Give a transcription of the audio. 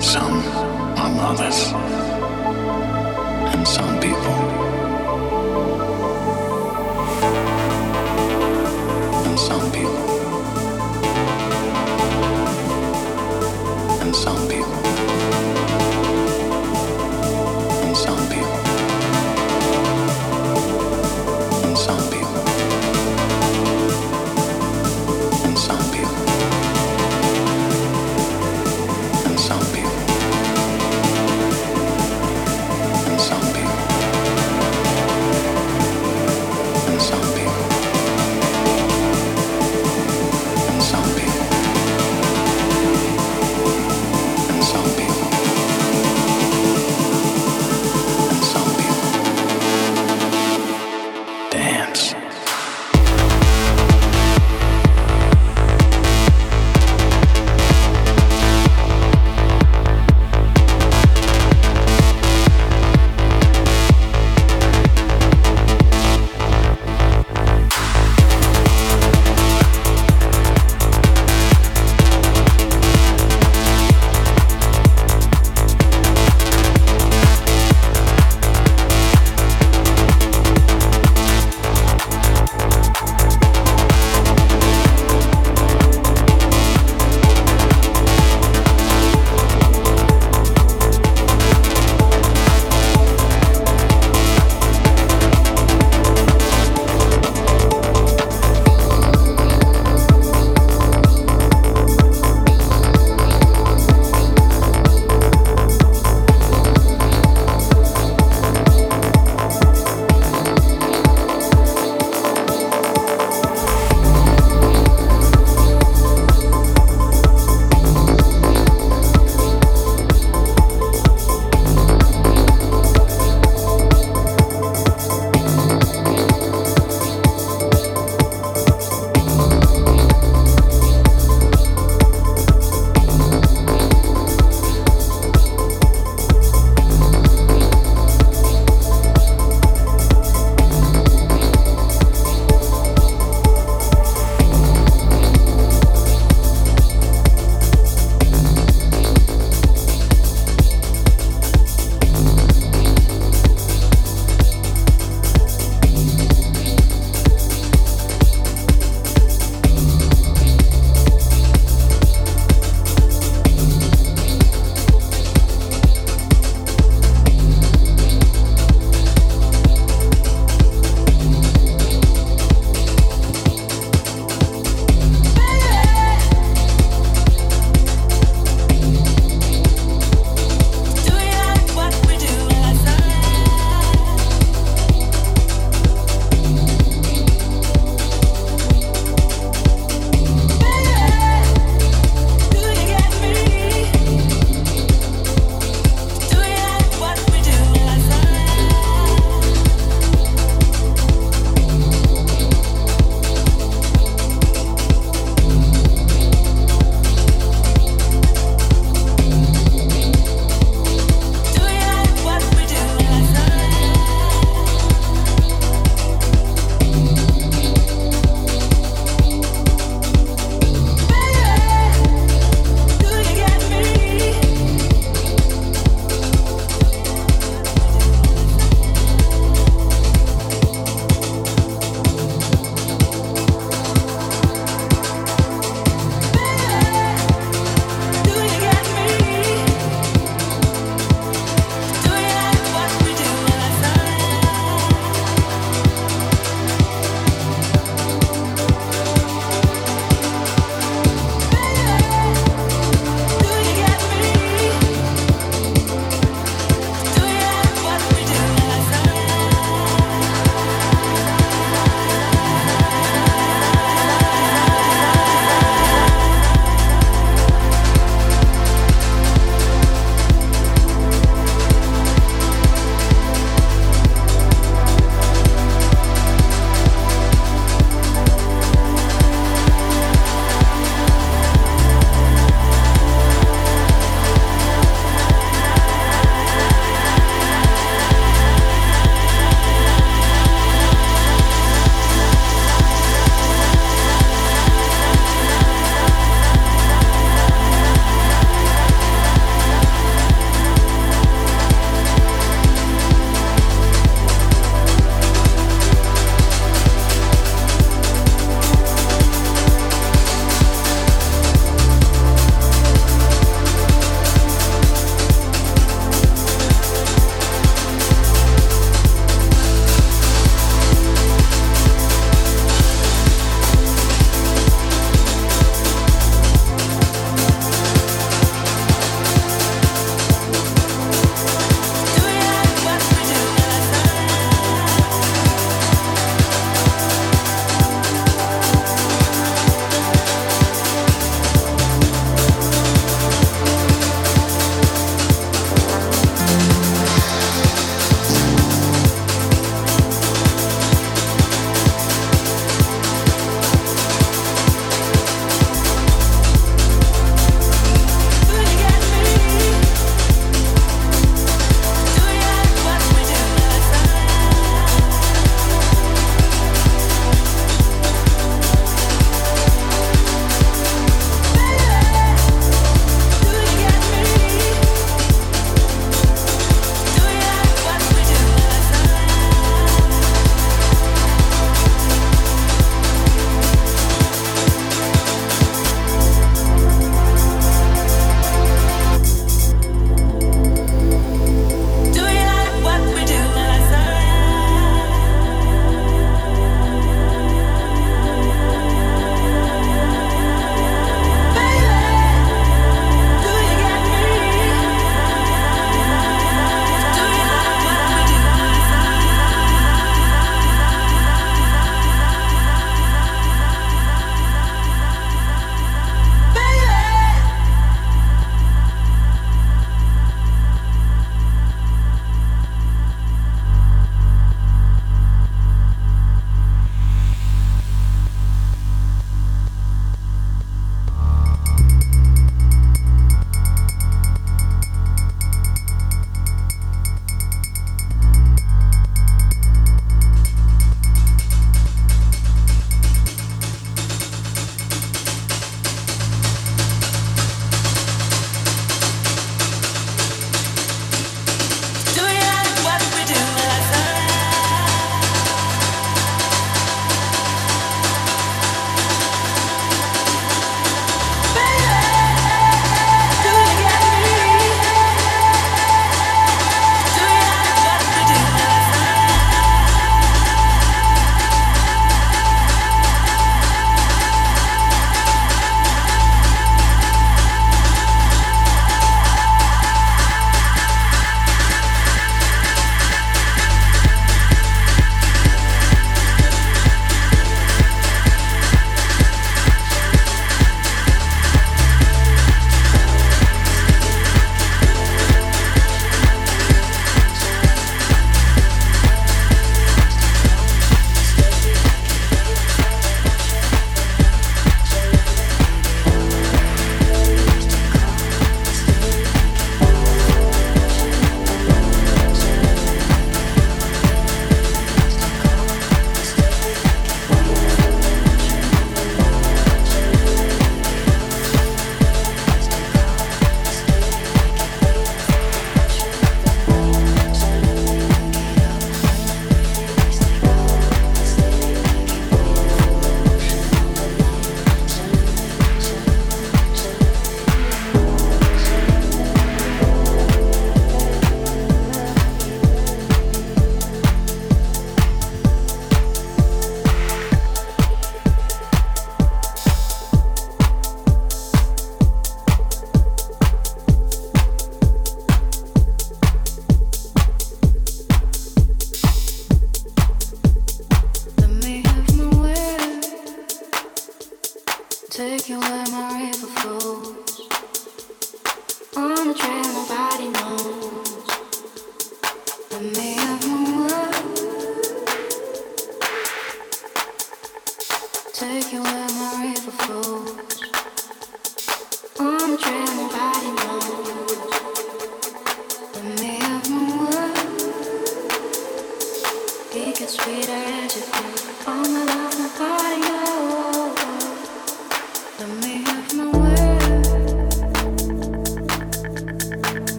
Some are mothers. And some people and some people